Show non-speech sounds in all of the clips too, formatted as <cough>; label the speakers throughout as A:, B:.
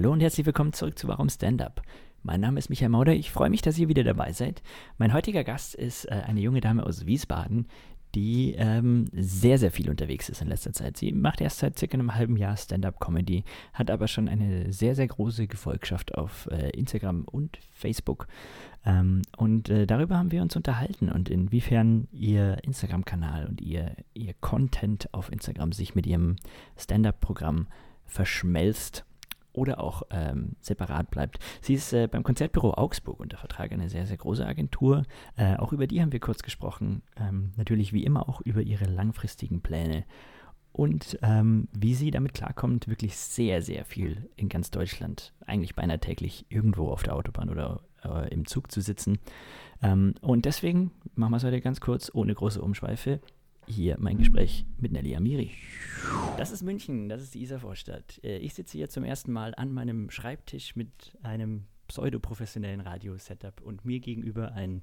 A: Hallo und herzlich willkommen zurück zu Warum Stand-Up. Mein Name ist Michael Mauder, ich freue mich, dass ihr wieder dabei seid. Mein heutiger Gast ist äh, eine junge Dame aus Wiesbaden, die ähm, sehr, sehr viel unterwegs ist in letzter Zeit. Sie macht erst seit circa einem halben Jahr Stand-up-Comedy, hat aber schon eine sehr, sehr große Gefolgschaft auf äh, Instagram und Facebook. Ähm, und äh, darüber haben wir uns unterhalten und inwiefern ihr Instagram-Kanal und ihr, ihr Content auf Instagram sich mit ihrem Stand-up-Programm verschmelzt oder auch ähm, separat bleibt. Sie ist äh, beim Konzertbüro Augsburg unter Vertrag, eine sehr, sehr große Agentur. Äh, auch über die haben wir kurz gesprochen. Ähm, natürlich wie immer auch über ihre langfristigen Pläne und ähm, wie sie damit klarkommt, wirklich sehr, sehr viel in ganz Deutschland, eigentlich beinahe täglich irgendwo auf der Autobahn oder äh, im Zug zu sitzen. Ähm, und deswegen machen wir es heute ganz kurz, ohne große Umschweife hier mein Gespräch mit Nelly Amiri. Das ist München, das ist die Isarvorstadt. Äh, ich sitze hier zum ersten Mal an meinem Schreibtisch mit einem pseudoprofessionellen Radio-Setup und mir gegenüber ein,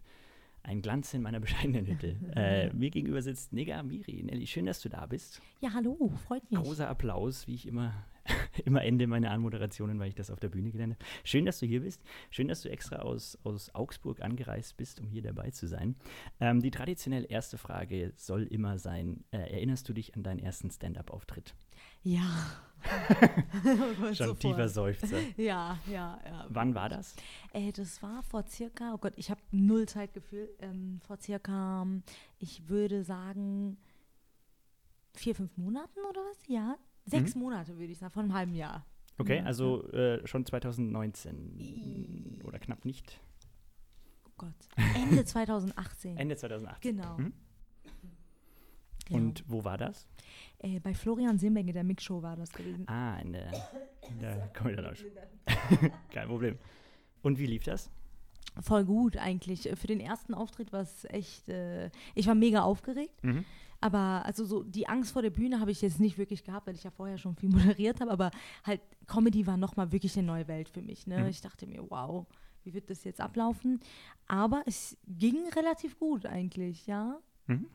A: ein Glanz in meiner bescheidenen Hütte. <laughs> äh, mir gegenüber sitzt Nega Amiri. Nelly, schön, dass du da bist.
B: Ja, hallo, freut mich.
A: Großer Applaus, wie ich immer <laughs> immer Ende meiner Anmoderationen, weil ich das auf der Bühne gelernt habe. Schön, dass du hier bist. Schön, dass du extra aus, aus Augsburg angereist bist, um hier dabei zu sein. Ähm, die traditionell erste Frage soll immer sein: äh, Erinnerst du dich an deinen ersten Stand-up-Auftritt?
B: Ja. <laughs>
A: Schon Sofort. tiefer Seufzer. <laughs>
B: Ja, ja, ja.
A: Wann war das?
B: Äh, das war vor circa, oh Gott, ich habe null Zeitgefühl. Ähm, vor circa, ich würde sagen, vier, fünf Monaten oder was? Ja, Sechs mhm. Monate, würde ich sagen, von einem halben Jahr.
A: Okay, also äh, schon 2019 oder knapp nicht.
B: Oh Gott. Ende 2018. <laughs>
A: Ende 2018.
B: Genau. Mhm.
A: Genau. Und wo war das?
B: Äh, bei Florian Simbenge, der Mixshow war das gewesen.
A: Ah, in der, in der Comedy Kein Problem. Und wie lief das?
B: Voll gut eigentlich. Für den ersten Auftritt war es echt, äh, ich war mega aufgeregt. Mhm. Aber also so die Angst vor der Bühne habe ich jetzt nicht wirklich gehabt, weil ich ja vorher schon viel <laughs> moderiert habe. Aber halt Comedy war nochmal wirklich eine neue Welt für mich. Ne? Mhm. Ich dachte mir, wow, wie wird das jetzt ablaufen? Aber es ging relativ gut eigentlich, ja.
A: Mhm.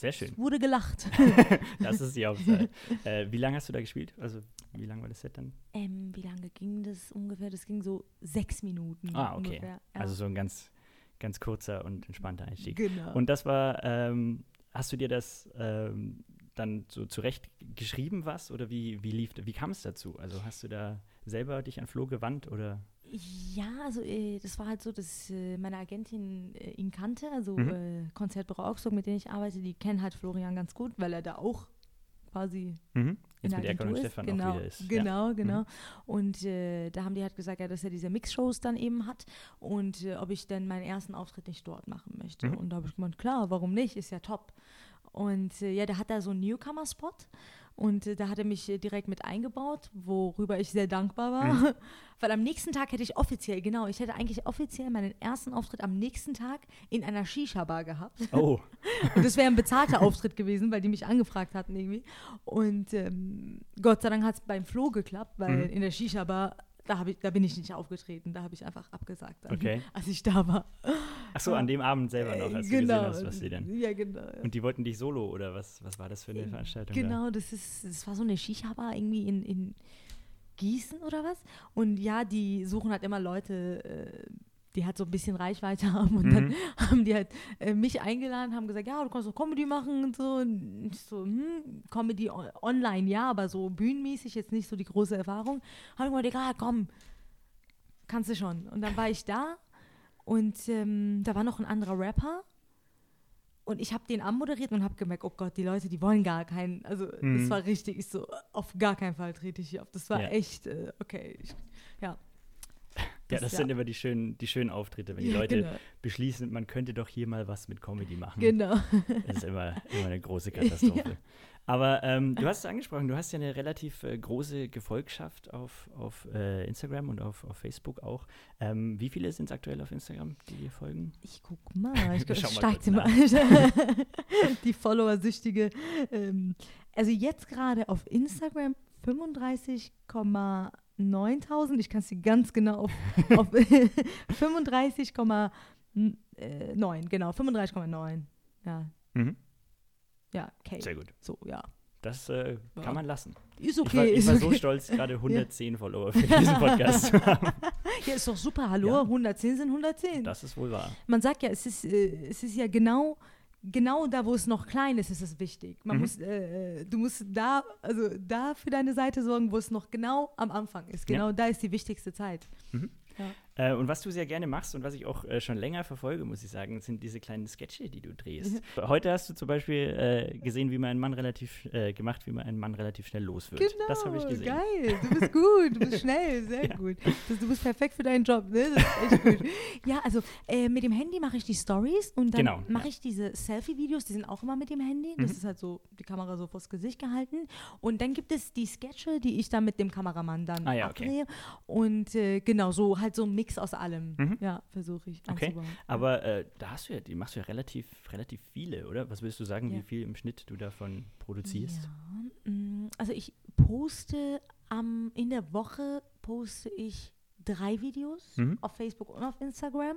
A: Sehr schön.
B: Es wurde gelacht. <laughs>
A: das ist die Hauptsache. <laughs> äh, wie lange hast du da gespielt? Also wie lange war das Set dann?
B: Ähm, wie lange ging das ungefähr? Das ging so sechs Minuten.
A: Ah, okay. Ungefähr, ja. Also so ein ganz, ganz kurzer und entspannter Einstieg.
B: Genau.
A: Und das war ähm, Hast du dir das ähm, dann so zurecht geschrieben was oder wie, wie lief, wie kam es dazu? Also hast du da selber dich an Flo gewandt oder?
B: Ja, also äh, das war halt so, dass äh, meine Agentin äh, ihn kannte, also mhm. Äh, Konzertbüro Augsburg, mit denen ich arbeite, die kennen halt Florian ganz gut, weil er da auch quasi
A: mhm. Jetzt mit Erkan und Stefan
B: genau,
A: auch wieder ist.
B: Genau, ja. genau. Mhm. Und äh, da haben die halt gesagt, ja, dass er diese Mix-Shows dann eben hat und äh, ob ich denn meinen ersten Auftritt nicht dort machen möchte. Mhm. Und da habe ich gemeint, klar, warum nicht? Ist ja top. Und äh, ja, der hat da so einen Newcomer-Spot und äh, da hat er mich äh, direkt mit eingebaut, worüber ich sehr dankbar war. Mhm. <laughs> Weil am nächsten Tag hätte ich offiziell, genau, ich hätte eigentlich offiziell meinen ersten Auftritt am nächsten Tag in einer Shisha-Bar gehabt.
A: Oh. <laughs>
B: und das wäre ein bezahlter Auftritt gewesen, weil die mich angefragt hatten irgendwie. Und ähm, Gott sei Dank hat es beim Flo geklappt, weil mhm. in der Shisha-Bar da, ich, da bin ich nicht aufgetreten, da habe ich einfach abgesagt, dann,
A: okay.
B: als ich da war.
A: Ach so, an dem Abend selber noch, als
B: genau.
A: du gesehen hast, was sie denn.
B: Ja, genau. Ja.
A: Und die wollten dich solo oder was, was war das für eine Veranstaltung?
B: Genau,
A: da?
B: das ist, das war so eine Shisha-Bar irgendwie in, in Gießen oder was. Und ja, die suchen halt immer Leute, äh, die halt so ein bisschen Reichweite <laughs> haben und mhm. dann haben die halt äh, mich eingeladen, haben gesagt, ja, du kannst doch Comedy machen und so. Und ich so, hm, Comedy online, ja, aber so bühnenmäßig jetzt nicht so die große Erfahrung. Haben ich gesagt, egal, komm, kannst du schon. Und dann war ich da und ähm, da war noch ein anderer Rapper und ich habe den anmoderiert und habe gemerkt, oh Gott, die Leute, die wollen gar keinen, also mhm. das war richtig, ich so, auf gar keinen Fall trete ich hier auf. Das war ja. echt, äh, okay, ich, ja.
A: Ja, das, das sind immer die schönen, die schönen Auftritte, wenn die Leute genau. beschließen, man könnte doch hier mal was mit Comedy machen.
B: Genau.
A: Das ist immer, <laughs> immer eine große Katastrophe. Ja. Aber ähm, du <laughs> hast es angesprochen, du hast ja eine relativ äh, große Gefolgschaft auf, auf äh, Instagram und auf, auf Facebook auch. Ähm, wie viele sind es aktuell auf Instagram, die dir folgen?
B: Ich guck mal, ich glaube, es steigt immer. <laughs> die Follower-Süchtige. Ähm, also jetzt gerade auf Instagram 35,9 9000, ich kann es dir ganz genau auf, <laughs> auf <laughs> 35,9, genau, 35,9. Ja.
A: Mhm.
B: Ja, okay.
A: Sehr gut.
B: So, ja.
A: Das äh, kann
B: Ja.
A: man lassen.
B: Ist
A: Ich
B: okay.
A: war, ich
B: ist
A: war
B: okay.
A: so stolz, gerade <laughs> 110 Follower für diesen Podcast zu haben.
B: Ja, ist doch super. Hallo,
A: Ja.
B: 110 sind 110.
A: Das ist wohl wahr.
B: Man sagt ja, es ist, äh, es ist ja genau, genau da, wo es noch klein ist, ist es wichtig. Man
A: Mhm.
B: muss, äh, du musst da, also da für deine Seite sorgen, wo es noch genau am Anfang ist.
A: Ja.
B: Genau da ist die wichtigste Zeit.
A: Äh, und was du sehr gerne machst und was ich auch äh, schon länger verfolge, muss ich sagen, sind diese kleinen Sketche, die du drehst. <laughs> Heute hast du zum Beispiel äh, gesehen, wie man einen Mann relativ äh, gemacht, wie man einen Mann relativ schnell los wird.
B: Genau,
A: das habe ich gesehen.
B: geil. Du bist gut, du bist <laughs> schnell, sehr
A: Ja.
B: gut. Das, du bist perfekt für deinen Job, ne? Das ist echt gut. <laughs> Ja, also mit dem Handy mache ich die Stories und dann
A: Genau,
B: mache
A: ja.
B: ich diese Selfie-Videos, die sind auch immer mit dem Handy. Das
A: Mhm.
B: ist halt so, die Kamera so vors Gesicht gehalten. Und dann gibt es die Sketche, die ich dann mit dem Kameramann dann
A: Ah ja, okay.
B: abdrehe. Und äh, genau, so halt so ein Mix aus allem.
A: Mhm.
B: Ja, versuche ich
A: Okay. Aber äh, da hast du ja, die machst du ja relativ, relativ viele, oder? Was würdest du sagen,
B: Ja.
A: wie viel im Schnitt du davon produzierst?
B: Ja, mm, also ich poste am, in der Woche poste ich drei Videos
A: Mhm.
B: auf Facebook und auf Instagram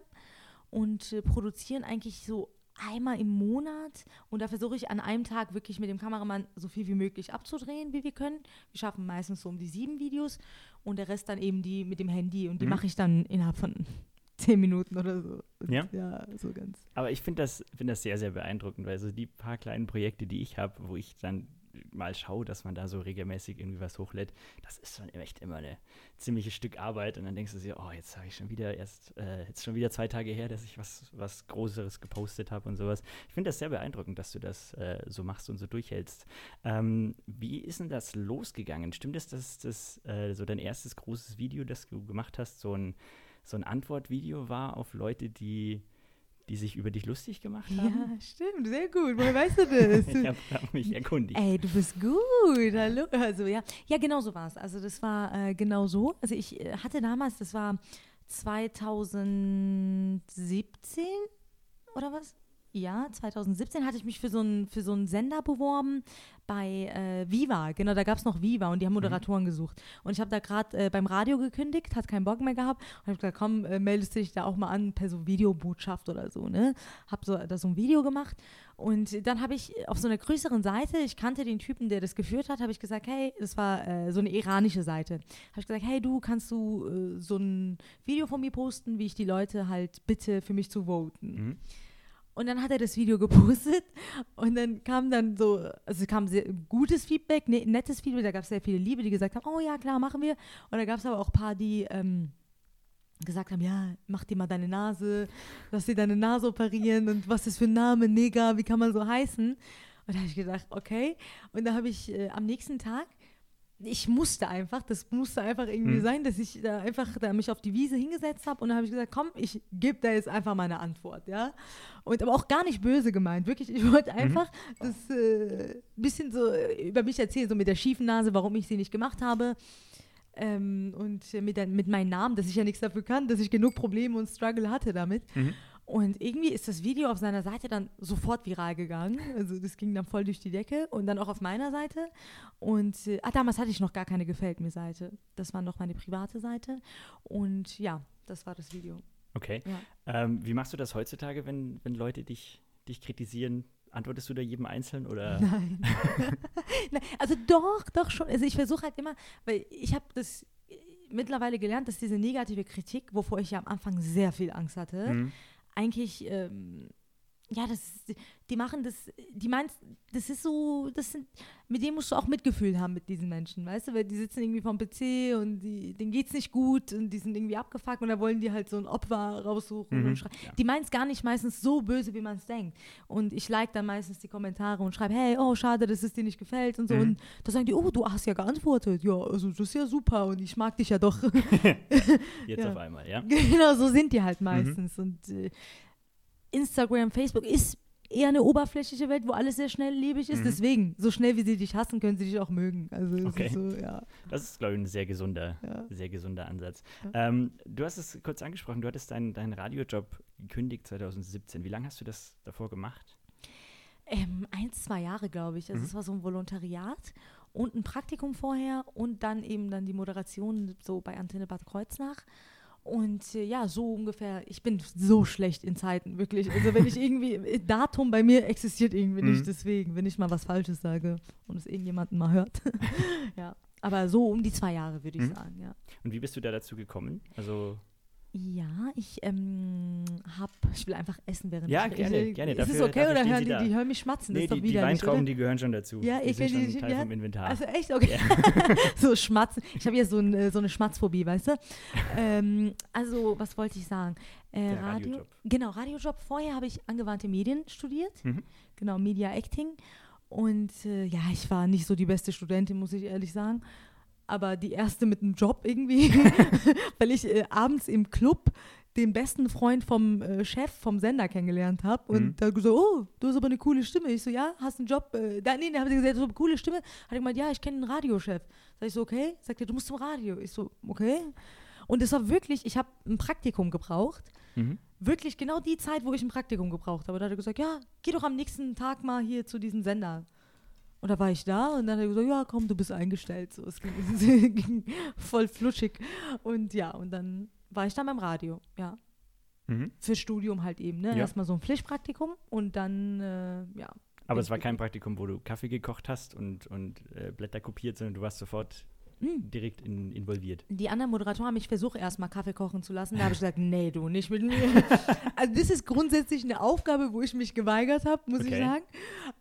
B: und äh, produzieren eigentlich so einmal im Monat und da versuche ich an einem Tag wirklich mit dem Kameramann so viel wie möglich abzudrehen, wie wir können. Wir schaffen meistens so um die sieben Videos und der Rest dann eben die mit dem Handy und die
A: Mhm.
B: mache ich dann innerhalb von <laughs> zehn Minuten oder so. Und
A: Ja?
B: Ja, so ganz.
A: Aber ich finde das, find das sehr, sehr beeindruckend, weil so die paar kleinen Projekte, die ich habe, wo ich dann mal schaue, dass man da so regelmäßig irgendwie was hochlädt, das ist schon echt immer ein ziemliches Stück Arbeit und dann denkst du dir, oh, jetzt habe ich schon wieder erst, äh, jetzt schon wieder zwei Tage her, dass ich was, was Größeres gepostet habe und sowas. Ich finde das sehr beeindruckend, dass du das äh, so machst und so durchhältst. Ähm, wie ist denn das losgegangen? Stimmt es, dass das äh, so dein erstes großes Video, das du gemacht hast, so ein, so ein Antwortvideo war auf Leute, die die sich über dich lustig gemacht haben?
B: Ja, stimmt, sehr gut. Woher weißt du das? <laughs>
A: Ich habe hab mich erkundigt.
B: Ey, du bist gut, hallo. Also ja, ja genau so war es. Also das war äh, genau so. Also ich äh, hatte damals, das war 2017 oder was? Ja, 2017 hatte ich mich für so einen für so einen Sender beworben bei äh, Viva. Genau, da gab es noch Viva und die haben Moderatoren gesucht. Und ich habe da gerade äh, beim Radio gekündigt, hat keinen Bock mehr gehabt und habe gesagt, komm, äh, meldest dich da auch mal an per so Videobotschaft oder so, ne? Hab so da so ein Video gemacht und dann habe ich auf so einer größeren Seite, ich kannte den Typen, der das geführt hat, habe ich gesagt, hey, das war äh, so eine iranische Seite. Habe ich gesagt, hey, du kannst du äh, so ein Video von mir posten, wie ich die Leute halt bitte für mich zu voten.
A: Mhm.
B: Und dann hat er das Video <laughs> gepostet und dann kam dann so, also kam sehr gutes Feedback, ne, nettes Feedback, da gab es sehr viele Liebe, die gesagt haben, oh ja, klar, machen wir. Und da gab es aber auch ein paar, die ähm, gesagt haben, ja, mach dir mal deine Nase, lass dir deine Nase operieren und was ist für ein Name, Nigger, wie kann man so heißen? Und da habe ich gedacht, okay. Und da habe ich äh, am nächsten Tag, ich musste einfach, das musste einfach irgendwie
A: Mhm.
B: sein, dass ich da einfach da mich auf die Wiese hingesetzt habe und dann habe ich gesagt, komm, ich gebe da jetzt einfach mal eine Antwort, ja. Und aber auch gar nicht böse gemeint, wirklich. Ich wollte einfach das äh, bisschen so äh, über mich erzählen, so mit der schiefen Nase, warum ich sie nicht gemacht habe. Ähm, und mit, mit meinem Namen, dass ich ja nichts dafür kann, dass ich genug Probleme und Struggle hatte damit.
A: Mhm.
B: Und irgendwie ist das Video auf seiner Seite dann sofort viral gegangen. Also das ging dann voll durch die Decke und dann auch auf meiner Seite. Und äh, ah, damals hatte ich noch gar keine Gefällt mir Seite. Das war noch meine private Seite. Und ja, das war das Video.
A: Okay.
B: Ja.
A: Ähm, wie machst du das heutzutage, wenn, wenn Leute dich, dich kritisieren? Antwortest du da jedem Einzelnen oder? <laughs>
B: Nein. <laughs> Nein. Also doch, doch schon. Also ich versuche halt immer, weil ich habe das äh, mittlerweile gelernt, dass diese negative Kritik, wovor ich ja am Anfang sehr viel Angst hatte,
A: Mhm.
B: Eigentlich, ähm, ja, das, ist- die machen das, die meinst, das ist so, das sind, mit dem musst du auch Mitgefühl haben mit diesen Menschen, weißt du, weil die sitzen irgendwie vom PC und die, denen geht's nicht gut und die sind irgendwie abgefuckt und da wollen die halt so ein Opfer raussuchen
A: Mhm,
B: und schreiben.
A: ja.
B: Die meinen es gar nicht meistens so böse, wie man es denkt. Und ich like dann meistens die Kommentare und schreibe, hey, oh, schade, dass es dir nicht gefällt und so.
A: Mhm.
B: Und da sagen die, oh, du hast ja geantwortet. Ja, also das ist ja super und ich mag dich ja doch. <laughs> <laughs>
A: Jetzt
B: Ja.
A: auf einmal, ja? <laughs>
B: Genau, so sind die halt
A: Mhm.
B: meistens. Und äh, Instagram, Facebook ist eher eine oberflächliche Welt, wo alles sehr schnelllebig ist.
A: Mhm.
B: Deswegen, so schnell wie sie dich hassen, können sie dich auch mögen. Also
A: Okay.
B: ist so, ja.
A: Das ist, glaube ich, ein sehr gesunder,
B: ja.
A: sehr gesunder Ansatz.
B: Ja.
A: Ähm, du hast es kurz angesprochen, du hattest deinen deinen Radiojob gekündigt 2017. Wie lange hast du das davor gemacht?
B: Ähm, ein, zwei Jahre, glaube ich. Also
A: Mhm.
B: es war so ein Volontariat und ein Praktikum vorher und dann eben dann die Moderation so bei Antenne Bad Kreuznach. Und äh, ja, so ungefähr, ich bin so schlecht in Zeiten, wirklich. Also wenn ich irgendwie, äh, Datum bei mir existiert irgendwie nicht,
A: Mhm.
B: deswegen, wenn ich mal was Falsches sage und es irgendjemanden mal hört. <laughs> ja, aber so um die zwei Jahre, würde ich
A: Mhm.
B: sagen, ja.
A: Und wie bist du da dazu gekommen? Also,
B: Ja, ich ähm, hab, ich will einfach essen während
A: Ja,
B: ich
A: gerne,
B: ich,
A: gerne.
B: Ist es
A: Dafür-
B: okay
A: dafür
B: oder hören die, die hören mich schmatzen?
A: nee,
B: das ist
A: die,
B: doch
A: die
B: widerlich,
A: Weintrauben,
B: oder?
A: die gehören schon dazu.
B: Ja,
A: die
B: ich will
A: schon
B: die-
A: Teil
B: ja.
A: vom Inventar.
B: Also echt, okay. <laughs> so schmatzen. Ich habe ja so, ein, äh, so eine Schmatzphobie, weißt du? Ähm, also, was wollte ich sagen? Äh,
A: Der
B: Radio,
A: Radiojob.
B: Genau, Radiojob. Vorher habe ich angewandte Medien studiert.
A: Mhm.
B: Genau, Media Acting. Und äh, ja, ich war nicht so die beste Studentin, muss ich ehrlich sagen. Aber die erste mit einem Job irgendwie, <laughs> <laughs> weil ich äh, abends im Club den besten Freund vom äh, Chef vom Sender kennengelernt habe und
A: Mhm.
B: da gesagt, oh, du hast aber eine coole Stimme. Ich so, ja, hast einen Job? Äh, da, nee, da haben sie gesagt, du hast eine coole Stimme. Hat er gemeint, ja, ich kenne einen Radiochef. Sag ich so, okay. Sagt er, du musst zum Radio. Ich so, okay. Und es war wirklich, ich habe ein Praktikum gebraucht
A: Mhm.
B: wirklich genau die Zeit, wo ich ein Praktikum gebraucht habe. Da hat er gesagt, ja, geh doch am nächsten Tag mal hier zu diesem Sender. Und da war ich da und dann hat er gesagt, ja, komm, du bist eingestellt. So, es ging, <laughs> es ging voll flutschig. Und ja, und dann war ich dann beim Radio, ja.
A: Mhm.
B: Für Studium halt eben, ne?
A: Ja.
B: Erstmal so ein Pflichtpraktikum und dann, äh, ja.
A: Aber es war
B: ich
A: kein Praktikum, wo du Kaffee gekocht hast und, und äh, Blätter kopiert, sondern du warst sofort
B: Hm.
A: direkt in, involviert.
B: Die anderen Moderatoren haben mich versucht, erstmal Kaffee kochen zu lassen. Da habe ich gesagt, <laughs> nee, du, nicht mit mir. <laughs> Also das ist grundsätzlich eine Aufgabe, wo ich mich geweigert habe, muss ich
A: Okay.
B: sagen.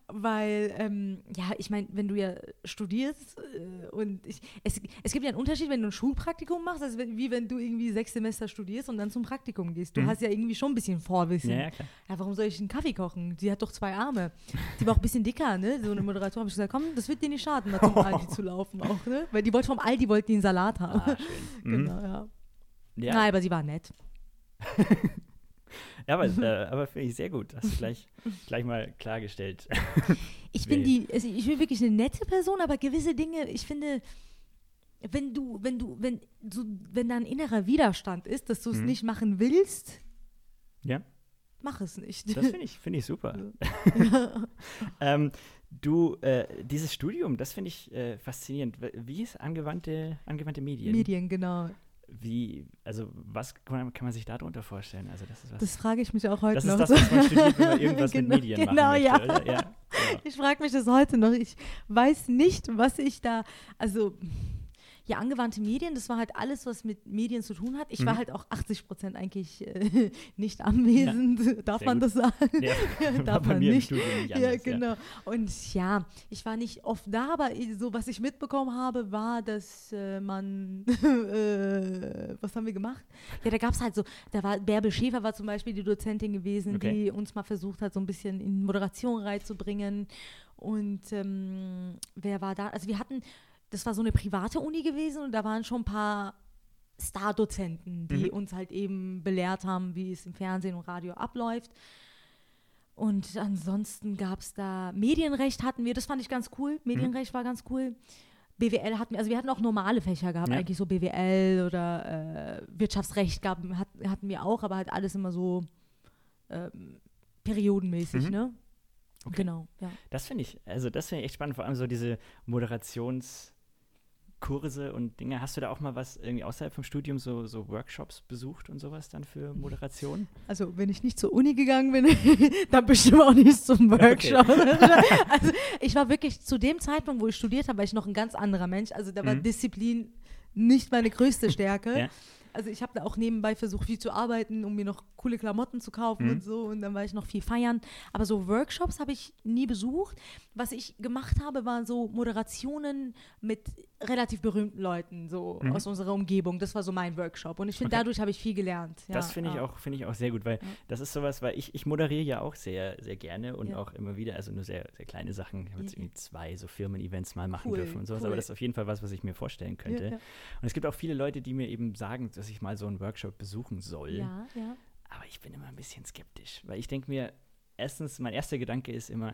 B: Weil, ähm, ja, ich meine, wenn du ja studierst äh, und ich, es, es gibt ja einen Unterschied, wenn du ein Schulpraktikum machst, als wenn, wie wenn du irgendwie sechs Semester studierst und dann zum Praktikum gehst. Du
A: Mhm.
B: hast ja irgendwie schon ein bisschen Vorwissen.
A: Ja, ja, klar.
B: Ja, warum soll ich einen Kaffee kochen? Die hat doch zwei Arme. Die war auch ein bisschen dicker, ne? So eine Moderatorin habe ich gesagt, komm, das wird dir nicht schaden, mal zum <laughs> Aldi zu laufen auch, ne? Weil die wollte vom Aldi, wollte einen Salat haben.
A: Ah. Mhm.
B: Genau, ja.
A: Ja,
B: Nein, aber sie war nett. <laughs> <laughs>
A: ja, aber, <laughs> äh, aber finde ich sehr gut. Hast du gleich, gleich mal klargestellt. <laughs>
B: Ich bin die, also ich bin wirklich eine nette Person, aber gewisse Dinge, ich finde, wenn du, wenn du, wenn so, wenn da ein innerer Widerstand ist, dass du es
A: Mhm.
B: nicht machen willst,
A: ja,
B: mach es nicht.
A: das finde ich, find ich super. ähm, du, äh, dieses Studium, das finde ich äh, faszinierend. Wie ist angewandte, angewandte Medien?
B: Medien, genau.
A: Wie, also was kann man, sich darunter vorstellen? Also das ist was.
B: Das frage ich mich auch heute
A: das
B: noch.
A: ist das, was man studiert, wenn man <laughs> irgendwas
B: Genau,
A: mit Medien
B: genau,
A: machen möchte,
B: ja.
A: oder? Ja, genau.
B: Ich frage mich das heute noch. Ich weiß nicht, was ich da, also ja, angewandte Medien, das war halt alles, was mit Medien zu tun hat. Ich war
A: Mhm.
B: halt auch 80 Prozent eigentlich äh, nicht anwesend. Darf
A: sehr
B: man
A: gut.
B: das sagen?
A: Ja, <laughs> war
B: Darf man nicht.
A: Nicht <laughs>
B: Ja,
A: anders.
B: genau. Und ja, ich war nicht oft da, aber so was ich mitbekommen habe, war, dass äh, man, <laughs> äh, was haben wir gemacht? Ja, da gab es halt so, da war Bärbel Schäfer war zum Beispiel die Dozentin gewesen,
A: Okay.
B: die uns mal versucht hat, so ein bisschen in Moderation reinzubringen. Und ähm, wer war da? Also wir hatten, das war so eine private Uni gewesen und da waren schon ein paar Star-Dozenten, die
A: Mhm.
B: uns halt eben belehrt haben, wie es im Fernsehen und Radio abläuft. Und ansonsten gab es da Medienrecht hatten wir, das fand ich ganz cool. Medienrecht war ganz cool. BWL hatten wir, also wir hatten auch normale Fächer gehabt,
A: Ja.
B: eigentlich so BWL oder äh, Wirtschaftsrecht gab, hat, hatten wir auch, aber halt alles immer so ähm, periodenmäßig,
A: Mhm.
B: ne?
A: Okay.
B: Genau, ja.
A: Das finde ich, also das finde ich echt spannend, vor allem so diese Moderationskurse und Dinge. Hast du da auch mal was irgendwie außerhalb vom Studium, so, so Workshops besucht und sowas dann für Moderation?
B: Also wenn ich nicht zur Uni gegangen bin, <laughs> dann bestimmt auch nicht zum
A: okay.
B: Workshop. <laughs> also ich war wirklich zu dem Zeitpunkt, wo ich studiert habe, war ich noch ein ganz anderer Mensch. Also da war
A: Mhm.
B: Disziplin nicht meine größte Stärke.
A: Ja.
B: Also ich habe da auch nebenbei versucht, viel zu arbeiten, um mir noch coole Klamotten zu kaufen
A: Mhm.
B: und so. Und dann war ich noch viel feiern. Aber so Workshops habe ich nie besucht. Was ich gemacht habe, waren so Moderationen mit relativ berühmten Leuten, so
A: Mhm.
B: aus unserer Umgebung. Das war so mein Workshop. Und ich finde,
A: Okay.
B: dadurch habe ich viel gelernt. Ja,
A: das finde ich,
B: ja.
A: auch finde ich auch sehr gut, weil
B: Ja.
A: das ist sowas, weil ich, ich moderiere ja auch sehr, sehr gerne und
B: Ja.
A: auch immer wieder, also nur sehr, sehr kleine Sachen. Ich habe jetzt irgendwie zwei so Firmen-Events mal machen
B: Cool,
A: dürfen und sowas,
B: cool.
A: aber das ist auf jeden Fall was, was ich mir vorstellen könnte. Und es gibt auch viele Leute, die mir eben sagen, dass ich mal so einen Workshop besuchen soll.
B: Ja, ja.
A: Aber ich bin immer ein bisschen skeptisch, weil ich denke mir, erstens, mein erster Gedanke ist immer,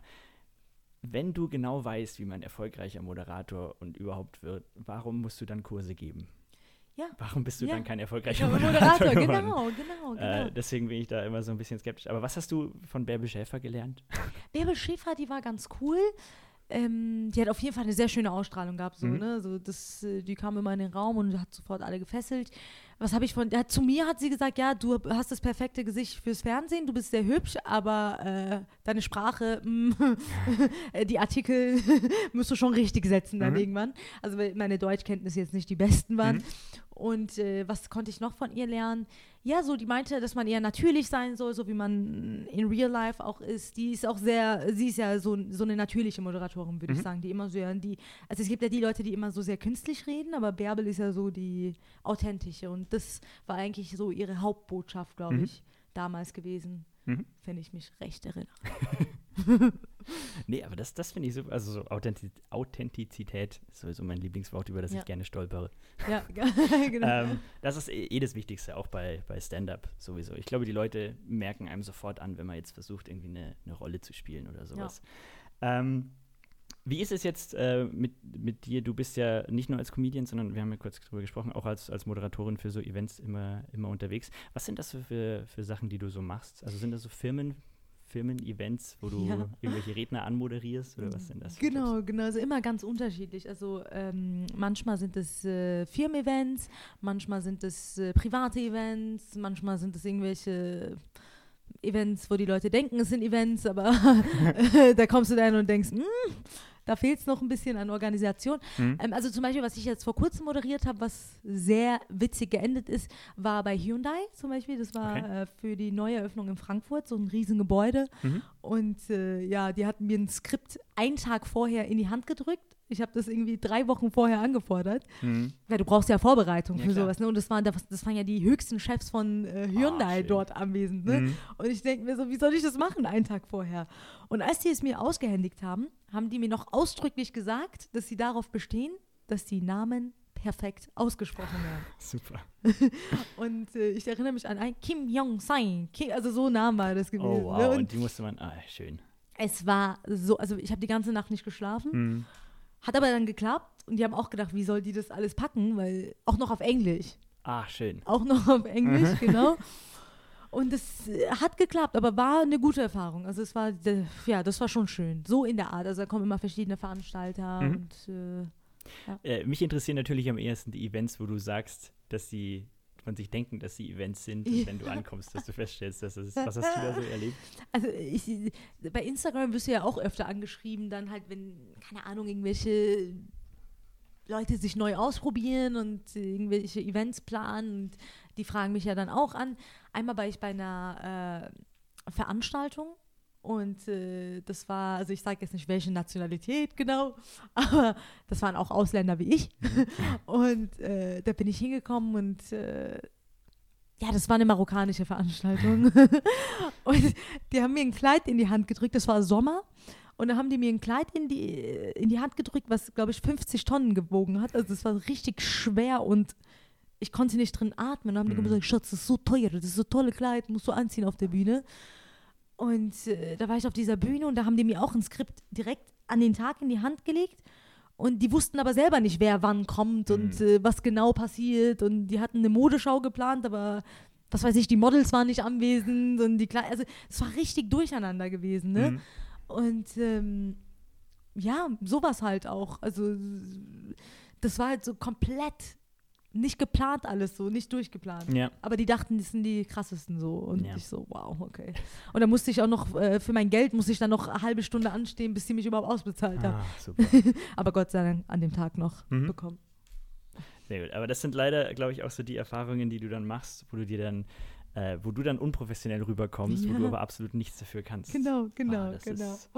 A: wenn du genau weißt, wie man erfolgreicher Moderator und überhaupt wird, warum musst du dann Kurse geben?
B: Ja.
A: Warum bist du
B: Ja.
A: dann kein
B: Ich
A: erfolgreicher
B: war
A: Moderator,
B: Moderator, <laughs> genau, genau, genau.
A: Äh, deswegen bin ich da immer so ein bisschen skeptisch. Aber was hast du von Bärbel Schäfer gelernt? <laughs>
B: Bärbel Schäfer, die war ganz cool. Ähm, die hat auf jeden Fall eine sehr schöne Ausstrahlung gehabt. So,
A: Mhm.
B: ne? so, das, äh, die kam immer in den Raum und hat sofort alle gefesselt. Was habe ich von, ja, zu mir hat sie gesagt, ja, du hast das perfekte Gesicht fürs Fernsehen, du bist sehr hübsch, aber äh, deine Sprache, mh, <laughs> die Artikel <laughs> musst du schon richtig setzen dann mhm. irgendwann. Also meine Deutschkenntnisse jetzt nicht die besten waren. Mhm. Und äh, was konnte ich noch von ihr lernen? Ja, so die meinte, dass man eher natürlich sein soll, so wie man in Real Life auch ist. Die ist auch sehr, sie ist ja so, so eine natürliche Moderatorin, würde mhm. ich sagen, die immer so, ja, die, also es gibt ja die Leute, die immer so sehr künstlich reden, aber Bärbel ist ja so die authentische und das war eigentlich so ihre Hauptbotschaft, glaube mhm. ich, damals gewesen, mhm. wenn ich mich recht erinnere. <laughs> <laughs>
A: nee, aber das, das finde ich super. Also so Authentiz Authentizität ist sowieso mein Lieblingswort, über das ja. ich gerne stolpere. Ja, <laughs> <laughs> genau. ähm, das ist eh, eh das Wichtigste, auch bei, bei Stand-up sowieso. Ich glaube, die Leute merken einem sofort an, wenn man jetzt versucht, irgendwie eine, eine Rolle zu spielen oder sowas. Ja. Ähm, wie ist es jetzt äh, mit, mit dir? Du bist ja nicht nur als Comedian, sondern wir haben ja kurz darüber gesprochen, auch als, als Moderatorin für so Events immer, immer unterwegs. Was sind das für, für Sachen, die du so machst? Also sind das so Firmen, Firmen, Events, wo du ja. irgendwelche Redner anmoderierst oder was sind das?
B: Genau, Tipps? genau, also immer ganz unterschiedlich. Also ähm, manchmal sind es äh, Firmen-Events, manchmal sind es äh, private Events, manchmal sind es irgendwelche Events, wo die Leute denken, es sind Events, aber <laughs> da kommst du dann und denkst, hm, da fehlt es noch ein bisschen an Organisation. Mhm. Ähm, also zum Beispiel, was ich jetzt vor kurzem moderiert habe, was sehr witzig geendet ist, war bei Hyundai zum Beispiel. Das war okay. äh, für die neue Eröffnung in Frankfurt, so ein Riesengebäude. Mhm. Und äh, ja, die hatten mir ein Skript einen Tag vorher in die Hand gedrückt ich habe das irgendwie drei Wochen vorher angefordert. Mhm. Ja, du brauchst ja Vorbereitung ja, für klar. sowas. Ne? Und das waren, das, waren ja die höchsten Chefs von äh, Hyundai oh, dort anwesend. Ne? Mhm. Und ich denke mir so, wie soll ich das machen, einen Tag vorher? Und als die es mir ausgehändigt haben, haben die mir noch ausdrücklich gesagt, dass sie darauf bestehen, dass die Namen perfekt ausgesprochen werden. <laughs>
A: Super. <laughs>
B: und äh, ich erinnere mich an ein Kim Jong-sein. Also so Name war das gewesen. Oh
A: wow, ne? und, und, die musste man, ah, schön.
B: Es war so, also ich habe die ganze Nacht nicht geschlafen. Mhm. Hat aber dann geklappt und die haben auch gedacht, wie soll die das alles packen, weil auch noch auf Englisch.
A: Ah, schön.
B: Auch noch auf Englisch, <laughs> genau. Und es äh, hat geklappt, aber war eine gute Erfahrung. Also es war, ja, das war schon schön. So in der Art. Also da kommen immer verschiedene Veranstalter mhm. und äh,
A: ja. äh, mich interessieren natürlich am ehesten die Events, wo du sagst, dass sie von sich denken, dass sie Events sind und wenn du ankommst, dass du feststellst, dass das ist. Was hast du da so erlebt?
B: Also ich, bei Instagram wirst du ja auch öfter angeschrieben, dann halt, wenn, keine Ahnung, irgendwelche Leute sich neu ausprobieren und irgendwelche Events planen und die fragen mich ja dann auch an. Einmal war ich bei einer äh, Veranstaltung und äh, das war, also ich sage jetzt nicht, welche Nationalität genau, <laughs> aber das waren auch Ausländer wie ich. Mhm. <laughs> und äh, da bin ich hingekommen und äh, ja, das war eine marokkanische Veranstaltung. <laughs> und die haben mir ein Kleid in die Hand gedrückt, das war Sommer. Und dann haben die mir ein Kleid in die, in die Hand gedrückt, was, glaube ich, 50 Tonnen gewogen hat. Also es war richtig schwer und ich konnte nicht drin atmen. Dann haben die mhm. gesagt, Schatz, das ist so teuer, das ist so tolle Kleid, musst du anziehen auf der Bühne. Und äh, da war ich auf dieser Bühne und da haben die mir auch ein Skript direkt an den Tag in die Hand gelegt. Und die wussten aber selber nicht, wer wann kommt und mhm. äh, was genau passiert. Und die hatten eine Modeschau geplant, aber was weiß ich, die Models waren nicht anwesend und die Kle also es war richtig durcheinander gewesen, ne? Mhm. Und ähm, ja, sowas halt auch. Also das war halt so komplett nicht geplant alles so, nicht durchgeplant. Ja. Aber die dachten, das sind die krassesten so. Und ja. ich so, wow, okay. Und dann musste ich auch noch, äh, für mein Geld musste ich dann noch eine halbe Stunde anstehen, bis sie mich überhaupt ausbezahlt haben. Ah, <laughs> Aber Gott sei Dank an dem Tag noch mhm. bekommen.
A: Sehr gut. Aber das sind leider, glaube ich, auch so die Erfahrungen, die du dann machst, wo du dir dann äh, wo du dann unprofessionell rüberkommst, ja. wo du aber absolut nichts dafür kannst.
B: Genau, genau, ah, genau.
A: Ist,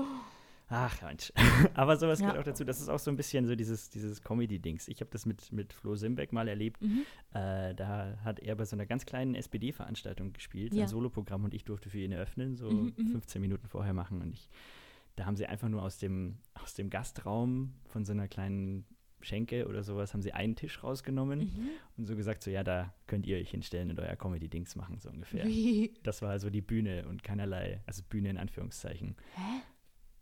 A: Ach, Mensch. <laughs> Aber sowas ja. gehört auch dazu. Das ist auch so ein bisschen so dieses, dieses Comedy-Dings. Ich habe das mit, mit Flo Simbeck mal erlebt. Mhm. Äh, da hat er bei so einer ganz kleinen SPD-Veranstaltung gespielt, ja. ein Soloprogramm, und ich durfte für ihn eröffnen, so mhm, 15 mhm. Minuten vorher machen. Und ich, da haben sie einfach nur aus dem, aus dem Gastraum von so einer kleinen Schenke oder sowas, haben sie einen Tisch rausgenommen mhm. und so gesagt, so ja, da könnt ihr euch hinstellen und euer Comedy-Dings machen, so ungefähr. Wie? Das war also die Bühne und keinerlei, also Bühne in Anführungszeichen. Hä?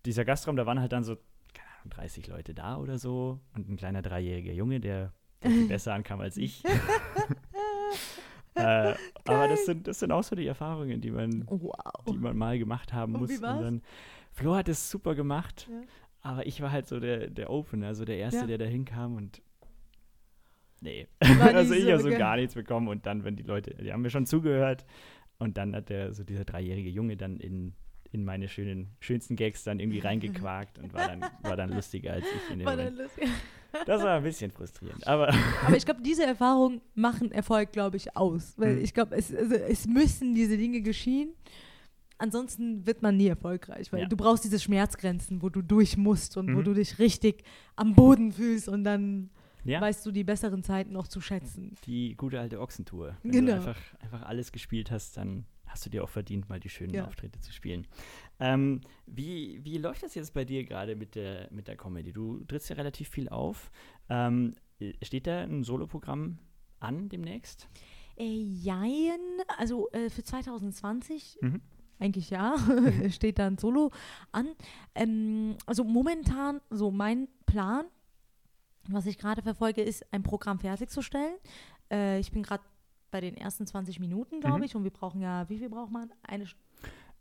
A: Dieser Gastraum, da waren halt dann so, keine Ahnung, 30 Leute da oder so und ein kleiner dreijähriger Junge, der, der viel <laughs> besser ankam als ich. <laughs> äh, aber das sind, das sind auch so die Erfahrungen, die man, wow. die man mal gemacht haben und muss. Und dann, Flo hat es super gemacht, ja. aber ich war halt so der, der Opener, also der Erste, ja. der da hinkam und Nee. <laughs> Also ich habe so gar nichts bekommen und dann, wenn die Leute, die haben mir schon zugehört und dann hat der, so dieser dreijährige Junge dann in, in meine schönen, schönsten Gags dann irgendwie reingequakt und war dann, war dann lustiger als ich in dem
B: War dann
A: Moment.
B: lustig.
A: Das war ein bisschen frustrierend, aber <laughs>
B: Aber ich glaube, diese Erfahrungen machen Erfolg, glaube ich, aus. Weil
A: Mhm.
B: ich glaube, es, also, es müssen diese Dinge geschehen. Ansonsten wird man nie erfolgreich, weil
A: Ja.
B: du brauchst diese Schmerzgrenzen, wo du durch musst und wo
A: Mhm.
B: du dich richtig am Boden fühlst und dann
A: ja,
B: weißt du die besseren Zeiten noch zu schätzen.
A: die gute alte Ochsentour. Wenn
B: Genau.
A: du einfach, einfach alles gespielt hast, dann hast du dir auch verdient, mal die schönen
B: Ja.
A: Auftritte zu spielen. Ähm, wie, wie läuft das jetzt bei dir gerade mit der, mit der Comedy? Du trittst ja relativ viel auf. Ähm, steht da ein Soloprogramm an demnächst?
B: Äh, jein, also äh, für 2020
A: Mhm.
B: eigentlich ja, <laughs> <laughs> steht da ein Solo an. Ähm, also momentan, so mein Plan, was ich gerade verfolge, ist, ein Programm fertigzustellen. Äh, ich bin gerade bei den ersten 20 Minuten, glaube
A: Mhm.
B: ich, und wir brauchen ja, wie viel braucht man? Eine St-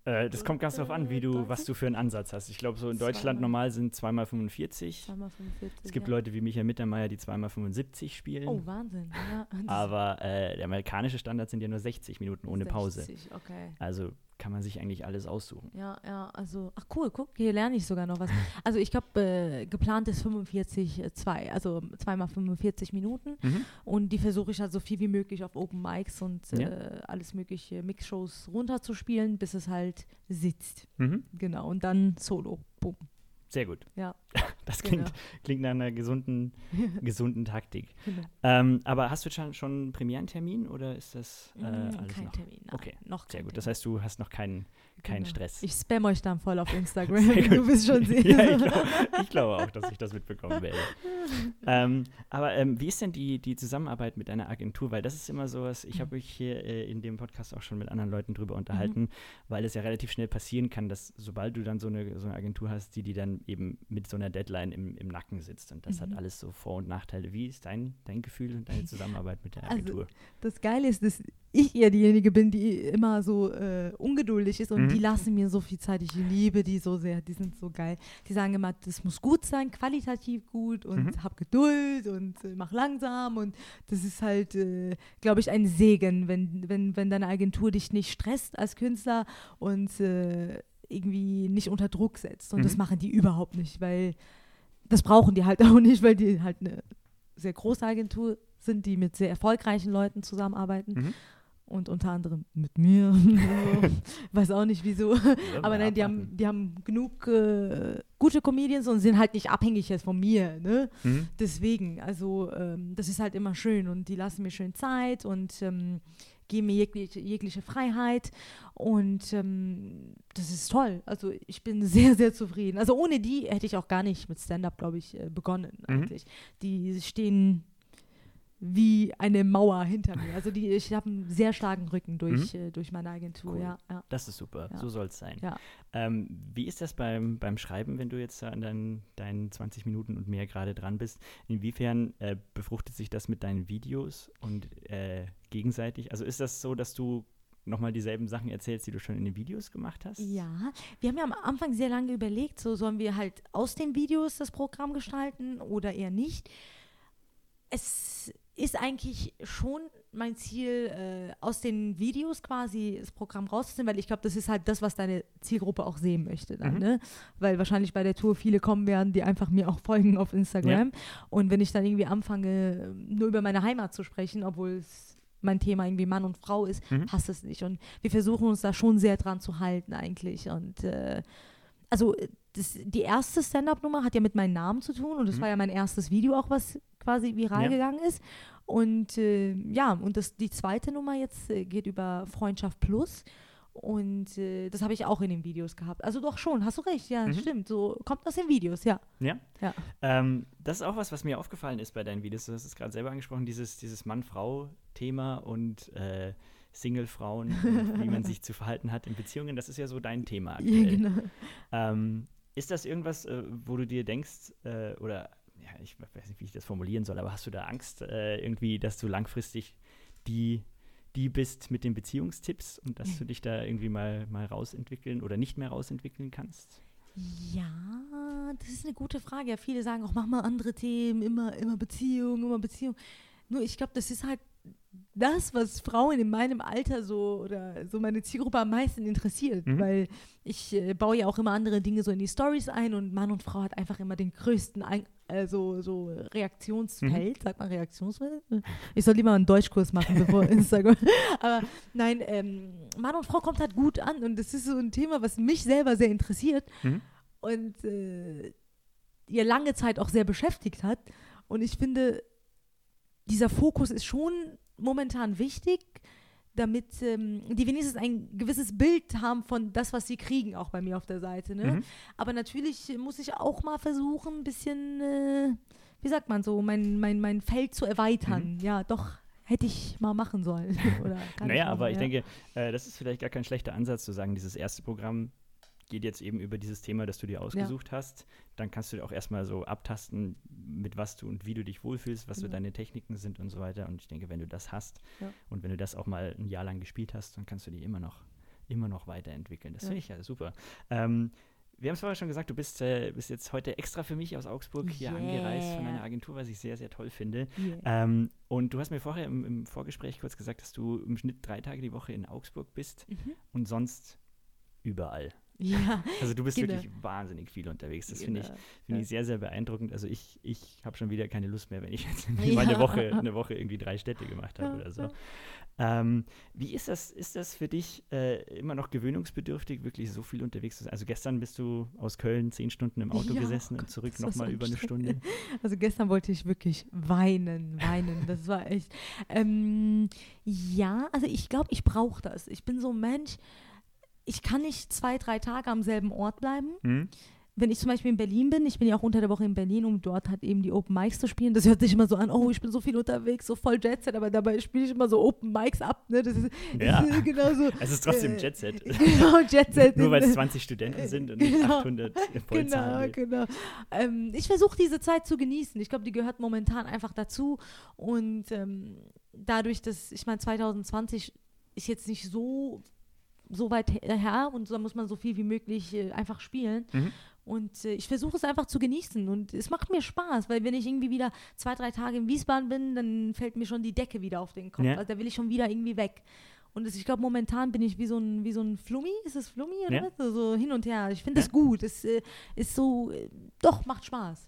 A: Äh, das kommt ganz darauf an, wie du, was
B: 30?
A: du für einen Ansatz hast. Ich glaube, so in. Deutschland normal sind 2x45.
B: zweimal 45.
A: Es gibt
B: ja.
A: Leute wie Michael Mittermeier, die 2x75 spielen.
B: Oh, Wahnsinn. Ja,
A: aber äh, der amerikanische Standard sind ja nur 60 Minuten ohne Pause.
B: 60, Okay.
A: Also kann man sich eigentlich alles aussuchen.
B: Ja, ja, also, ach cool, guck, hier lerne ich sogar noch was. <laughs> Also ich glaube, äh, geplant ist 45, äh, zwei, also zweimal 45 Minuten
A: Mhm.
B: und die versuche ich halt so viel wie möglich auf Open Mics und
A: Ja.
B: äh, alles mögliche Mixshows runterzuspielen, bis es halt sitzt.
A: Mhm.
B: Genau, und dann Solo. Boom.
A: Sehr gut.
B: Ja. <laughs>
A: Das
B: Genau.
A: klingt, klingt nach einer gesunden, <laughs> gesunden Taktik.
B: Genau.
A: Ähm, aber hast du schon, schon einen Premierentermin oder ist das äh, alles
B: kein
A: noch?
B: Termin. Nein,
A: Okay,
B: noch
A: Sehr gut. Das heißt, du hast noch keinen, keinen
B: Genau.
A: Stress.
B: Ich spam euch dann voll auf Instagram. <laughs>
A: Sehr
B: du wirst schon sehen.
A: ja, ich, glaub, glaube auch, dass ich das mitbekommen werde. ähm, aber ähm, wie ist denn die, die Zusammenarbeit mit deiner Agentur? Weil das ist immer sowas, ich habe mich hier äh, in dem Podcast auch schon mit anderen Leuten drüber unterhalten, weil es ja relativ schnell passieren kann, dass sobald du dann so eine, so eine Agentur hast, die die dann eben mit so einer Deadline im, im Nacken sitzt und das hat
B: Mhm.
A: alles so Vor- und Nachteile. Wie ist dein, dein Gefühl und deine Zusammenarbeit mit der
B: Also,
A: Agentur?
B: Das Geile ist, dass ich eher diejenige bin, die immer so äh, ungeduldig ist und
A: Mhm.
B: die lassen mir so viel Zeit. Ich liebe die so sehr, die sind so geil. Die sagen immer, das muss gut sein, qualitativ gut und
A: Mhm.
B: hab Geduld und äh, mach langsam und das ist halt, äh, glaube ich, ein Segen, wenn, wenn, wenn deine Agentur dich nicht stresst als Künstler und äh, irgendwie nicht unter Druck setzt. Und das
A: Mhm.
B: machen die überhaupt nicht, weil das brauchen die halt <laughs> auch nicht, weil die halt eine sehr große Agentur sind, die mit sehr erfolgreichen Leuten zusammenarbeiten.
A: Mhm.
B: Und unter anderem mit mir. <laughs> Weiß auch nicht wieso. Aber nein, die haben, die haben genug äh, gute Comedians und sind halt nicht abhängig jetzt von mir. Ne?
A: Mhm.
B: Deswegen, also ähm, das ist halt immer schön und die lassen mir schön Zeit und ähm, geben mir jegliche, jegliche Freiheit und ähm, das ist toll. Also ich bin <laughs> sehr, sehr zufrieden. Also ohne die hätte ich auch gar nicht mit Stand-up, glaube ich, äh, begonnen
A: Mhm.
B: eigentlich. Die stehen wie eine Mauer hinter mir. Also die, ich habe einen sehr starken Rücken durch, äh, durch meine Agentur,
A: Cool.
B: ja. ja.
A: Das ist super,
B: Ja.
A: so soll es sein.
B: Ja.
A: Ähm, wie ist das beim, beim Schreiben, wenn du jetzt da an deinen, deinen 20 Minuten und mehr gerade dran bist? Inwiefern äh, befruchtet sich das mit deinen Videos und äh, gegenseitig? Also ist das so, dass du nochmal dieselben Sachen erzählst, die du schon in den Videos gemacht hast?
B: Ja, wir haben ja am Anfang sehr lange überlegt, so sollen wir halt aus den Videos das Programm gestalten oder eher nicht. Es ist eigentlich schon mein Ziel, äh, aus den Videos quasi das Programm rauszunehmen, weil ich glaube, das ist halt das, was deine Zielgruppe auch sehen möchte dann,
A: Mhm.
B: ne? Weil wahrscheinlich bei der Tour viele kommen werden, die einfach mir auch <laughs> folgen auf Instagram. Und wenn ich dann irgendwie anfange, nur über meine Heimat zu sprechen, obwohl es mein Thema irgendwie Mann und Frau ist,
A: Mhm.
B: passt es nicht. Und wir versuchen uns da schon sehr dran zu halten eigentlich. Und äh, also äh, das, die erste Stand-up-Nummer hat ja mit meinem Namen zu tun und das
A: Mhm.
B: war ja mein erstes Video auch, was quasi viral
A: Ja.
B: gegangen ist. Und äh, ja, und das, die zweite Nummer jetzt äh, geht über Freundschaft Plus. Und äh, das habe ich auch in den Videos gehabt. Also doch schon, hast du recht, ja,
A: Mhm.
B: stimmt. So kommt aus den Videos, ja.
A: Ja?
B: Ja.
A: Ähm, das ist auch was, was mir aufgefallen ist bei deinen Videos. Du hast es gerade selber angesprochen, dieses, dieses Mann-Frau-Thema und äh, Single-Frauen, wie man <laughs> sich zu verhalten hat in Beziehungen. Das ist ja so dein Thema aktuell.
B: Ja, genau.
A: Ähm, ist das irgendwas, äh, wo du dir denkst, äh, oder ja, ich weiß nicht, wie ich das formulieren soll, aber hast du da Angst äh, irgendwie, dass du langfristig die, die bist mit den Beziehungstipps und dass du dich da irgendwie mal, mal rausentwickeln oder nicht mehr rausentwickeln kannst?
B: Ja, das ist eine gute Frage. Ja, viele sagen auch, mach mal andere Themen, immer, immer Beziehung, immer Beziehung. Nur ich glaube, das ist halt das, was Frauen in meinem Alter so oder so meine Zielgruppe am meisten interessiert, mhm. weil ich äh, baue ja auch immer andere Dinge so in die Stories ein und Mann und Frau hat einfach immer den größten ein also so Reaktionsfeld, mhm. sagt man Reaktionsfeld? Ich soll lieber einen Deutschkurs machen, bevor <laughs> Instagram. Aber nein, ähm, Mann und Frau kommt halt gut an und das ist so ein Thema, was mich selber sehr interessiert mhm. und äh, ihr lange Zeit auch sehr beschäftigt hat. Und ich finde, dieser Fokus ist schon momentan wichtig, damit ähm, die wenigstens ein gewisses Bild haben von das, was sie kriegen, auch bei mir auf der Seite. Ne? Mhm. Aber natürlich muss ich auch mal versuchen, ein bisschen, äh, wie sagt man so, mein, mein, mein Feld zu erweitern. Mhm. Ja, doch hätte ich mal machen sollen. <laughs>
A: naja, machen, aber ich denke, äh, das ist vielleicht gar kein schlechter Ansatz zu sagen, dieses erste Programm geht jetzt eben über dieses Thema, das du dir ausgesucht ja. hast. Dann kannst du auch erstmal so abtasten, mit was du und wie du dich wohlfühlst, was ja. so deine Techniken sind und so weiter. Und ich denke, wenn du das hast ja. und wenn du das auch mal ein Jahr lang gespielt hast, dann kannst du die immer noch, immer noch weiterentwickeln. Das finde ich ja super. Ähm, wir haben es vorher schon gesagt, du bist, äh, bist jetzt heute extra für mich aus Augsburg hier yeah. angereist von einer Agentur, was ich sehr, sehr toll finde. Yeah. Ähm, und du hast mir vorher im, im, Vorgespräch kurz gesagt, dass du im Schnitt drei Tage die Woche in Augsburg bist mhm. und sonst überall. Ja. <laughs> Also du bist genau. wirklich wahnsinnig viel unterwegs. Das genau. finde ich, find ja. ich sehr, sehr beeindruckend. Also ich, ich habe schon wieder keine Lust mehr, wenn ich jetzt <laughs> ja. mal eine Woche, eine Woche irgendwie drei Städte gemacht habe oder so. <laughs> Ähm, wie ist das, ist das für dich äh, immer noch gewöhnungsbedürftig, wirklich so viel unterwegs zu sein? Also gestern bist du aus Köln zehn Stunden im Auto ja, gesessen Gott, und zurück nochmal über eine Stunde.
B: Also gestern wollte ich wirklich weinen, weinen. Das war echt. Ähm, ja, also ich glaube, ich brauche das. Ich bin so ein Mensch, ich kann nicht zwei, drei Tage am selben Ort bleiben. Mhm. Wenn ich zum Beispiel in Berlin bin, ich bin ja auch unter der Woche in Berlin, um dort halt eben die Open Mics zu spielen. Das hört sich immer so an, oh, ich bin so viel unterwegs, so voll Jetset, aber dabei spiele ich immer so Open Mics ab. Ne? Das ist, <laughs>
A: ja. <laughs>
B: ist
A: genauso. Es ist trotzdem äh, Jetset. <laughs> Genau, Jetset. Nur weil es 20 Studenten sind und genau, 800
B: Genau, genau. Ähm, ich versuche diese Zeit zu genießen. Ich glaube, die gehört momentan einfach dazu. Und ähm, dadurch, dass, ich meine, 2020 ist jetzt nicht so so weit her und da muss man so viel wie möglich äh, einfach spielen. Mhm. Und äh, ich versuche es einfach zu genießen und es macht mir Spaß, weil wenn ich irgendwie wieder zwei, drei Tage in Wiesbaden bin, dann fällt mir schon die Decke wieder auf den Kopf. Ja. Also da will ich schon wieder irgendwie weg. Und das, ich glaube, momentan bin ich wie so ein, wie so ein Flummi. Ist es Flummi oder ja. was? So also hin und her. Ich finde es ja. gut. Es äh, ist so, äh, doch, macht Spaß.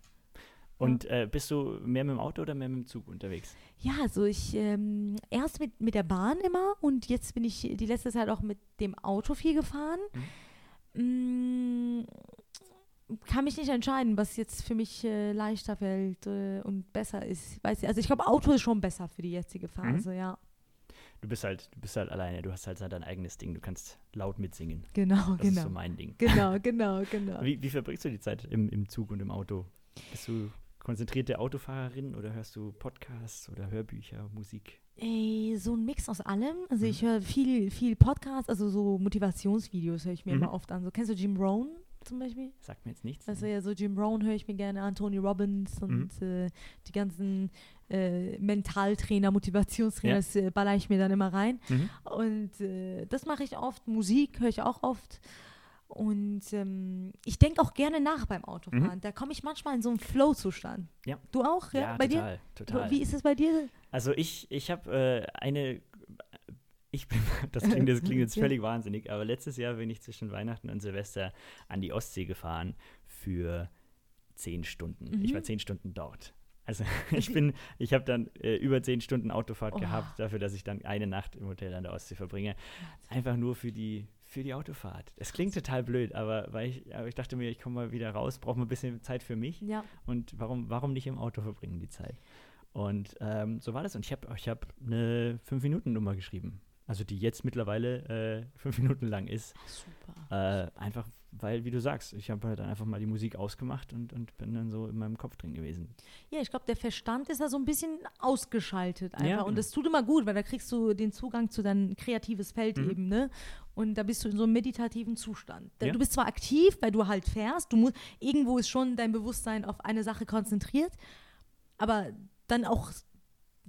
A: Und äh, bist du mehr mit dem Auto oder mehr mit dem Zug unterwegs?
B: Ja, also ich ähm, erst mit, mit der Bahn immer und jetzt bin ich die letzte Zeit auch mit dem Auto viel gefahren. Mhm. Mm, kann mich nicht entscheiden, was jetzt für mich äh, leichter fällt äh, und besser ist. Weiß, also ich glaube, Auto ist schon besser für die jetzige Phase, mhm. ja.
A: Du bist halt, du bist halt alleine, du hast halt dein eigenes Ding, du kannst laut mitsingen.
B: Genau,
A: das
B: genau. Das ist
A: so mein Ding.
B: Genau, <laughs> genau, genau.
A: Wie, wie verbringst du die Zeit im, im Zug und im Auto? Bist du konzentrierte Autofahrerin oder hörst du Podcasts oder Hörbücher, Musik?
B: Ey, so ein Mix aus allem. Also mhm. ich höre viel, viel Podcasts, also so Motivationsvideos höre ich mir mhm. immer oft an. So kennst du Jim Rohn zum Beispiel?
A: Sagt mir jetzt nichts.
B: Also ja, so Jim Rohn höre ich mir gerne an, Tony Robbins und mhm. äh, die ganzen äh, Mentaltrainer, Motivationstrainer, ja. das äh, baller ich mir dann immer rein. Mhm. Und äh, das mache ich oft. Musik höre ich auch oft. Und ähm, ich denke auch gerne nach beim Autofahren. Mhm. Da komme ich manchmal in so einen Flow-Zustand.
A: Ja.
B: Du auch? Ja,
A: ja
B: bei
A: total,
B: dir?
A: total.
B: Wie ist es bei dir?
A: Also ich, ich habe äh, eine, ich bin, das <laughs> klingt, das klingt jetzt völlig wahnsinnig, aber letztes Jahr bin ich zwischen Weihnachten und Silvester an die Ostsee gefahren für zehn Stunden. Mhm. Ich war zehn Stunden dort. Also <laughs> <laughs> ich bin, ich habe dann äh, über zehn Stunden Autofahrt oh. gehabt, dafür, dass ich dann eine Nacht im Hotel an der Ostsee verbringe. Einfach nur für die, für die Autofahrt. Das klingt total blöd, aber weil ich, aber ich dachte mir, ich komme mal wieder raus, brauche mal ein bisschen Zeit für mich.
B: Ja.
A: Und warum, warum nicht im Auto verbringen die Zeit? Und ähm, so war das. Und ich habe ich hab eine 5-Minuten-Nummer geschrieben. Also die jetzt mittlerweile äh, fünf Minuten lang ist.
B: Super.
A: Äh, einfach, weil, wie du sagst, ich habe halt dann einfach mal die Musik ausgemacht und, und bin dann so in meinem Kopf drin gewesen.
B: Ja, ich glaube, der Verstand ist da so ein bisschen ausgeschaltet einfach. Ja, und das tut immer gut, weil da kriegst du den Zugang zu deinem kreatives Feld mhm. eben, ne? Und da bist du in so einem meditativen Zustand. Ja. Du bist zwar aktiv, weil du halt fährst, du musst, irgendwo ist schon dein Bewusstsein auf eine Sache konzentriert, aber dann auch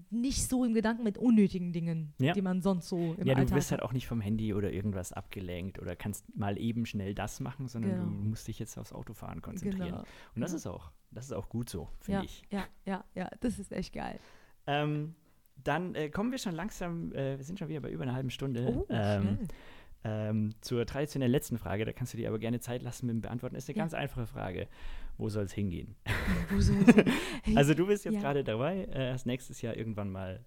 B: nicht so im Gedanken mit unnötigen Dingen, ja. die man sonst so im
A: Ja,
B: Alltag
A: du wirst halt auch nicht vom Handy oder irgendwas abgelenkt oder kannst mal eben schnell das machen, sondern genau. du musst dich jetzt aufs Autofahren konzentrieren. Genau. Und das ja. ist auch, das ist auch gut so, finde
B: ja,
A: ich.
B: Ja, ja, ja, das ist echt geil.
A: Ähm, dann äh, kommen wir schon langsam, äh, wir sind schon wieder bei über einer halben Stunde.
B: Oh,
A: ähm, ähm, zur traditionellen letzten Frage, da kannst du dir aber gerne Zeit lassen mit dem Beantworten. Ist eine ganz einfache Frage. Wo soll es hingehen? <laughs> Also du bist jetzt
B: Ja.
A: gerade dabei, äh, hast nächstes Jahr irgendwann mal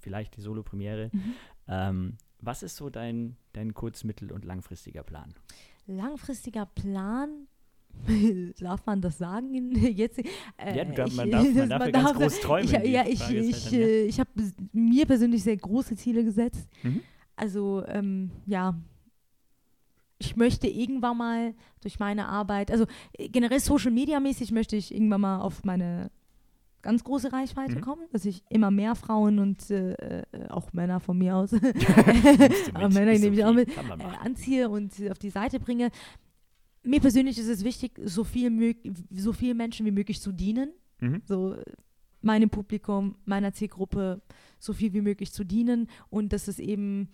A: vielleicht die Solo-Premiere.
B: Mhm.
A: Ähm, was ist so dein, dein kurz-, mittel- und langfristiger Plan?
B: Langfristiger Plan. <laughs> Darf man das sagen? Jetzt, äh,
A: Ja, darf-
B: ich-
A: man darf- man darf ja ganz groß träumen.
B: Ich, ja, ich,
A: halt
B: ich,
A: dann, ja.
B: äh, ich habe mir persönlich sehr große Ziele gesetzt.
A: Mhm.
B: Also, ähm, ja, ich möchte irgendwann mal durch meine Arbeit, also äh, generell Social Media mäßig möchte ich irgendwann mal auf meine ganz große Reichweite
A: Mhm.
B: kommen, dass ich immer mehr Frauen und äh, äh, auch Männer von mir aus <laughs> aber
A: mit,
B: Männer nehme ich auch mit, äh, anziehe und auf die Seite bringe. Mir persönlich ist es wichtig, so viel, so viel Menschen wie möglich zu dienen.
A: Mhm.
B: So äh, meinem Publikum, meiner Zielgruppe so viel wie möglich zu dienen und dass es eben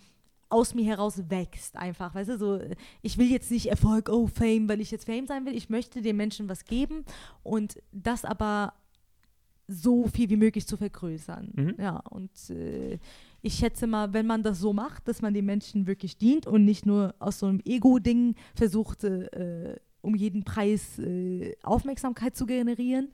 B: aus mir heraus wächst einfach, weißt du, so äh, ich will jetzt nicht Erfolg, oh Fame, weil ich jetzt Fame sein will, ich möchte den Menschen was geben und das aber so viel wie möglich zu vergrößern.
A: Mhm.
B: Ja, und äh, ich schätze mal, wenn man das so macht, dass man den Menschen wirklich dient und nicht nur aus so einem Ego-Ding versucht, äh, um jeden Preis äh, Aufmerksamkeit zu generieren,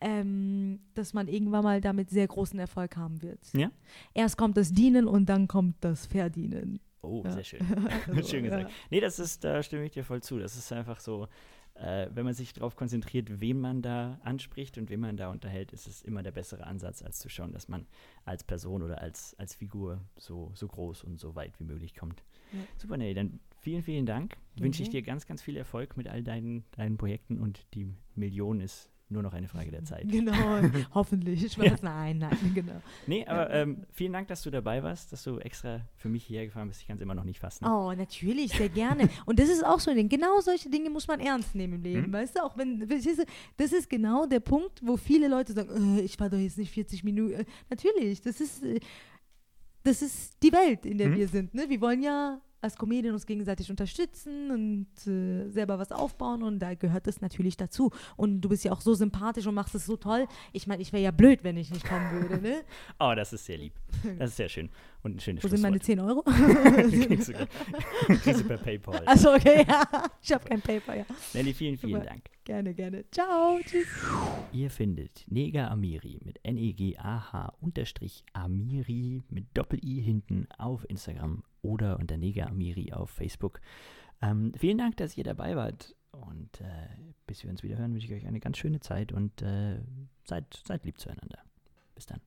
B: ähm, dass man irgendwann mal damit sehr großen Erfolg haben wird.
A: Ja?
B: Erst kommt das Dienen und dann kommt das Verdienen.
A: Oh,
B: Ja.
A: sehr schön.
B: Also, <laughs> <laughs>
A: schön gesagt.
B: ja.
A: Nee, das ist, da stimme ich dir voll zu. Das ist einfach so, äh, wenn man sich darauf konzentriert, wen man da anspricht und wen man da unterhält, ist es immer der bessere Ansatz, als zu schauen, dass man als Person oder als, als Figur so, so groß und so weit wie möglich kommt.
B: Ja.
A: Super, nee, dann vielen, vielen Dank. Wünsche ich dir ganz, ganz viel Erfolg mit all deinen, deinen Projekten und die Million ist nur noch eine Frage der Zeit. <laughs>
B: Genau, hoffentlich. Ich weiß, nein, nein, <laughs> genau.
A: Nee, aber
B: Ja.
A: ähm, vielen Dank, dass du dabei warst, dass du extra für mich hierher gefahren bist. Ich kann es immer noch nicht fassen.
B: Oh, natürlich, sehr gerne. <laughs> Und das ist auch so ein Ding. Genau solche Dinge muss man ernst nehmen im Leben,
A: Mhm.
B: weißt du? Auch wenn, das ist genau der Punkt, wo viele Leute sagen, äh, ich war doch jetzt nicht 40 Minuten. Äh, natürlich, das ist, äh, das ist die Welt, in der
A: Mhm.
B: wir sind. Ne? Wir wollen ja als Comedian uns gegenseitig unterstützen und äh, selber was aufbauen und da gehört das natürlich dazu. Und du bist ja auch so sympathisch und machst es so toll. Ich meine, ich wäre ja blöd, wenn ich nicht kommen würde, ne? <laughs>
A: Oh, das ist sehr lieb. Das ist sehr schön. Und ein schönes
B: Wo sind meine
A: Schlusswort.
B: 10 Euro? <laughs>
A: Kriegst du, kriegst du per Paypal.
B: Achso, okay, ja. Ich habe kein Paper, ja.
A: Nelly, vielen, vielen
B: Super.
A: Dank.
B: Gerne, gerne. Ciao, tschüss.
A: Ihr findet Nega Amiri mit N-E-G-A-H unterstrich Amiri mit Doppel-I hinten auf Instagram oder unter Nega Amiri auf Facebook. Ähm, vielen Dank, dass ihr dabei wart. Und äh, bis wir uns wieder hören, wünsche ich euch eine ganz schöne Zeit und äh, seid, seid lieb zueinander. Bis dann.